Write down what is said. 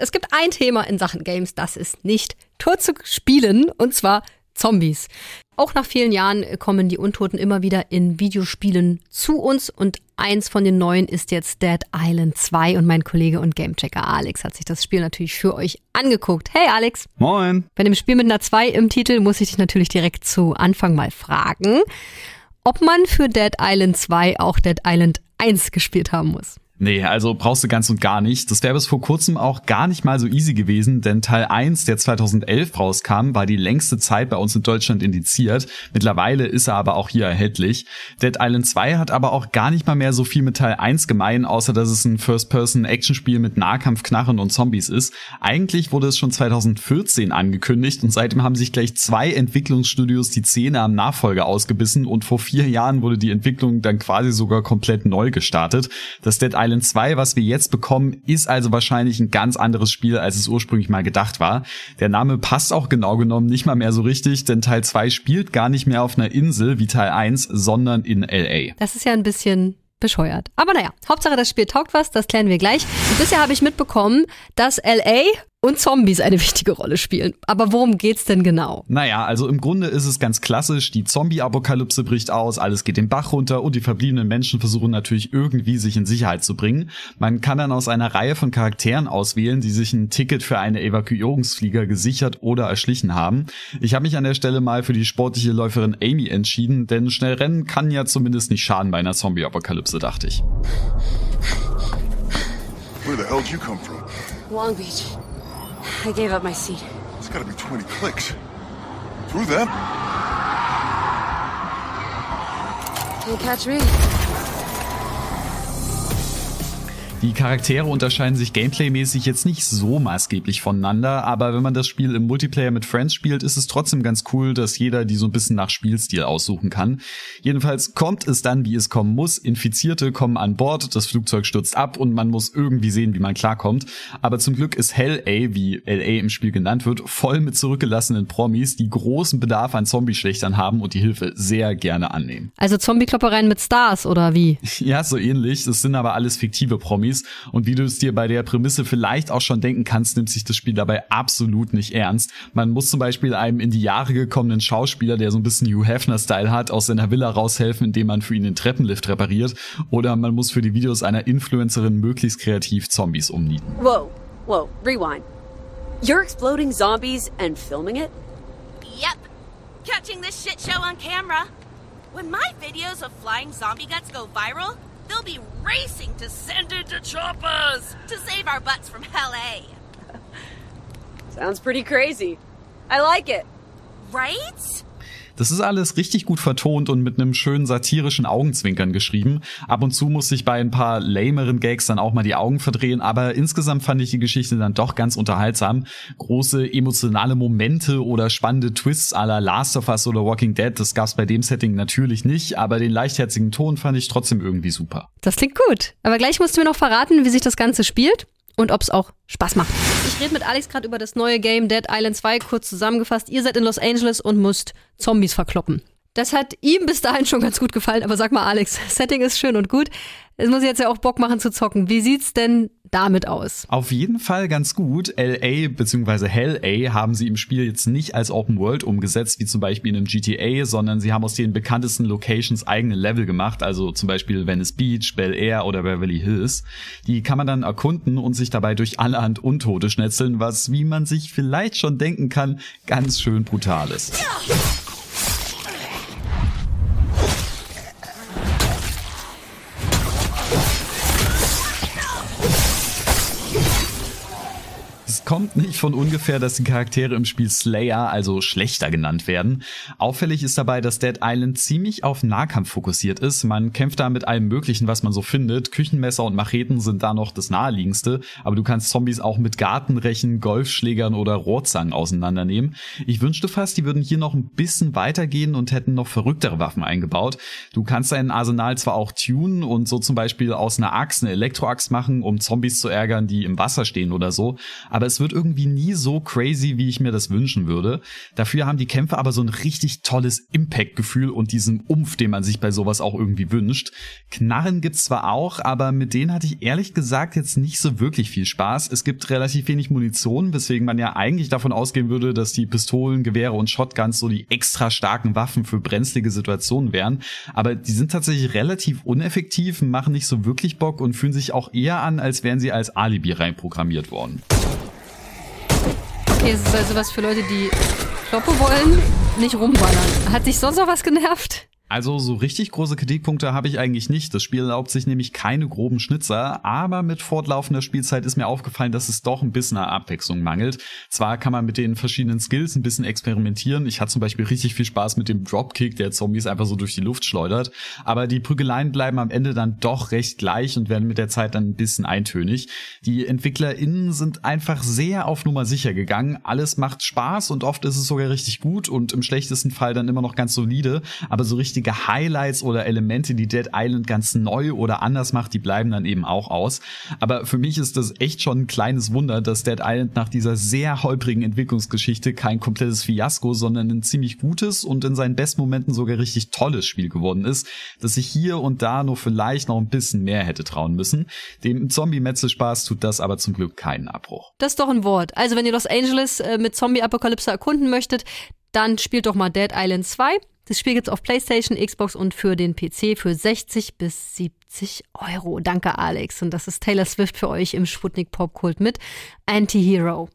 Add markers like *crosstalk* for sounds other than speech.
Es gibt ein Thema in Sachen Games, das ist nicht tot zu spielen, und zwar Zombies. Auch nach vielen Jahren kommen die Untoten immer wieder in Videospielen zu uns und eins von den neuen ist jetzt Dead Island 2 und mein Kollege und Gamechecker Alex hat sich das Spiel natürlich für euch angeguckt. Hey Alex. Moin. Bei dem Spiel mit einer 2 im Titel muss ich dich natürlich direkt zu Anfang mal fragen, ob man für Dead Island 2 auch Dead Island 1 gespielt haben muss. Nee, also brauchst du ganz und gar nicht. Das wäre bis vor kurzem auch gar nicht mal so easy gewesen, denn Teil 1, der 2011 rauskam, war die längste Zeit bei uns in Deutschland indiziert. Mittlerweile ist er aber auch hier erhältlich. Dead Island 2 hat aber auch gar nicht mal mehr so viel mit Teil 1 gemein, außer dass es ein First-Person-Action-Spiel mit Nahkampf, Knarren und Zombies ist. Eigentlich wurde es schon 2014 angekündigt und seitdem haben sich gleich zwei Entwicklungsstudios die Zähne am Nachfolger ausgebissen und vor vier Jahren wurde die Entwicklung dann quasi sogar komplett neu gestartet. Das Dead Island 2, was wir jetzt bekommen, ist also wahrscheinlich ein ganz anderes Spiel, als es ursprünglich mal gedacht war. Der Name passt auch genau genommen nicht mal mehr so richtig, denn Teil 2 spielt gar nicht mehr auf einer Insel wie Teil 1, sondern in LA. Das ist ja ein bisschen bescheuert. Aber naja, Hauptsache das Spiel taugt was, das klären wir gleich. Und bisher habe ich mitbekommen, dass LA und Zombies eine wichtige Rolle spielen. Aber worum geht's denn genau? Naja, also im Grunde ist es ganz klassisch, die Zombie-Apokalypse bricht aus, alles geht den Bach runter und die verbliebenen Menschen versuchen natürlich irgendwie sich in Sicherheit zu bringen. Man kann dann aus einer Reihe von Charakteren auswählen, die sich ein Ticket für eine Evakuierungsflieger gesichert oder erschlichen haben. Ich habe mich an der Stelle mal für die sportliche Läuferin Amy entschieden, denn schnell rennen kann ja zumindest nicht schaden bei einer Zombie-Apokalypse, dachte ich. Where the hell did you come from? Long Beach. I gave up my seat. It's gotta be 20 clicks. Through them? Can't catch me. Die Charaktere unterscheiden sich gameplaymäßig jetzt nicht so maßgeblich voneinander, aber wenn man das Spiel im Multiplayer mit Friends spielt, ist es trotzdem ganz cool, dass jeder die so ein bisschen nach Spielstil aussuchen kann. Jedenfalls kommt es dann, wie es kommen muss. Infizierte kommen an Bord, das Flugzeug stürzt ab und man muss irgendwie sehen, wie man klarkommt. Aber zum Glück ist Hell A, wie LA im Spiel genannt wird, voll mit zurückgelassenen Promis, die großen Bedarf an Zombie-Schlechtern haben und die Hilfe sehr gerne annehmen. Also Zombie-Kloppereien mit Stars oder wie? *laughs* Ja, so ähnlich. Das sind aber alles fiktive Promis. Promis. Und wie du es dir bei der Prämisse vielleicht auch schon denken kannst, nimmt sich das Spiel dabei absolut nicht ernst. Man muss zum Beispiel einem in die Jahre gekommenen Schauspieler, der so ein bisschen Hugh Hefner-Style hat, aus seiner Villa raushelfen, indem man für ihn den Treppenlift repariert. Oder man muss für die Videos einer Influencerin möglichst kreativ Zombies umnieten. Whoa, whoa, rewind. You're exploding zombies and filming it? Yep. Catching this shit show on camera. When my videos of flying zombie guts go viral, they'll be racing to send it to choppers to save our butts from LA. *laughs* Sounds pretty crazy. I like it. Right? Das ist alles richtig gut vertont und mit einem schönen satirischen Augenzwinkern geschrieben. Ab und zu muss ich bei ein paar lameren Gags dann auch mal die Augen verdrehen, aber insgesamt fand ich die Geschichte dann doch ganz unterhaltsam. Große emotionale Momente oder spannende Twists la Last of Us oder Walking Dead, das gab's bei dem Setting natürlich nicht, aber den leichtherzigen Ton fand ich trotzdem irgendwie super. Das klingt gut. Aber gleich musst du mir noch verraten, wie sich das Ganze spielt und ob es auch Spaß macht. Ich rede mit Alex gerade über das neue Game Dead Island 2, kurz zusammengefasst. Ihr seid in Los Angeles und müsst Zombies verkloppen. Das hat ihm bis dahin schon ganz gut gefallen, aber sag mal, Alex, *laughs* Setting ist schön und gut. Es muss jetzt ja auch Bock machen zu zocken. Wie sieht's denn damit aus? Auf jeden Fall ganz gut. LA bzw. Hell A haben sie im Spiel jetzt nicht als Open World umgesetzt, wie zum Beispiel in einem GTA, sondern sie haben aus den bekanntesten Locations eigene Level gemacht, also zum Beispiel Venice Beach, Bel Air oder Beverly Hills. Die kann man dann erkunden und sich dabei durch allerhand Untote schnetzeln, was, wie man sich vielleicht schon denken kann, ganz schön brutal ist. Kommt nicht von ungefähr, dass die Charaktere im Spiel Slayer, also schlechter genannt werden. Auffällig ist dabei, dass Dead Island ziemlich auf Nahkampf fokussiert ist. Man kämpft da mit allem Möglichen, was man so findet. Küchenmesser und Macheten sind da noch das naheliegendste, aber du kannst Zombies auch mit Gartenrechen, Golfschlägern oder Rohrzangen auseinandernehmen. Ich wünschte fast, die würden hier noch ein bisschen weitergehen und hätten noch verrücktere Waffen eingebaut. Du kannst dein Arsenal zwar auch tunen und so zum Beispiel aus einer Axt eine Elektroaxt machen, um Zombies zu ärgern, die im Wasser stehen oder so, aber es wird irgendwie nie so crazy, wie ich mir das wünschen würde. Dafür haben die Kämpfe aber so ein richtig tolles Impact-Gefühl und diesen Umf, den man sich bei sowas auch irgendwie wünscht. Knarren gibt's zwar auch, aber mit denen hatte ich ehrlich gesagt jetzt nicht so wirklich viel Spaß. Es gibt relativ wenig Munition, weswegen man ja eigentlich davon ausgehen würde, dass die Pistolen, Gewehre und Shotguns so die extra starken Waffen für brenzlige Situationen wären. Aber die sind tatsächlich relativ uneffektiv, machen nicht so wirklich Bock und fühlen sich auch eher an, als wären sie als Alibi reinprogrammiert worden. Okay, es ist also was für Leute, die Kloppe wollen, nicht rumballern. Hat sich sonst noch was genervt? Also so richtig große Kritikpunkte habe ich eigentlich nicht. Das Spiel erlaubt sich nämlich keine groben Schnitzer, aber mit fortlaufender Spielzeit ist mir aufgefallen, dass es doch ein bisschen an Abwechslung mangelt. Zwar kann man mit den verschiedenen Skills ein bisschen experimentieren. Ich hatte zum Beispiel richtig viel Spaß mit dem Dropkick, der Zombies einfach so durch die Luft schleudert. Aber die Prügeleien bleiben am Ende dann doch recht gleich und werden mit der Zeit dann ein bisschen eintönig. Die EntwicklerInnen sind einfach sehr auf Nummer sicher gegangen. Alles macht Spaß und oft ist es sogar richtig gut und im schlechtesten Fall dann immer noch ganz solide. Aber so richtig richtige Highlights oder Elemente, die Dead Island ganz neu oder anders macht, die bleiben dann eben auch aus. Aber für mich ist das echt schon ein kleines Wunder, dass Dead Island nach dieser sehr holprigen Entwicklungsgeschichte kein komplettes Fiasko, sondern ein ziemlich gutes und in seinen besten Momenten sogar richtig tolles Spiel geworden ist, dass sich hier und da nur vielleicht noch ein bisschen mehr hätte trauen müssen. Dem Zombie-Metzel-Spaß tut das aber zum Glück keinen Abbruch. Das ist doch ein Wort. Also wenn ihr Los Angeles äh, mit Zombie-Apokalypse erkunden möchtet, dann spielt doch mal Dead Island 2. Das Spiel gibt's auf PlayStation, Xbox und für den PC für 60 bis 70 Euro. Danke, Alex. Und das ist Taylor Swift für euch im Sputnik Popkult mit Anti-Hero.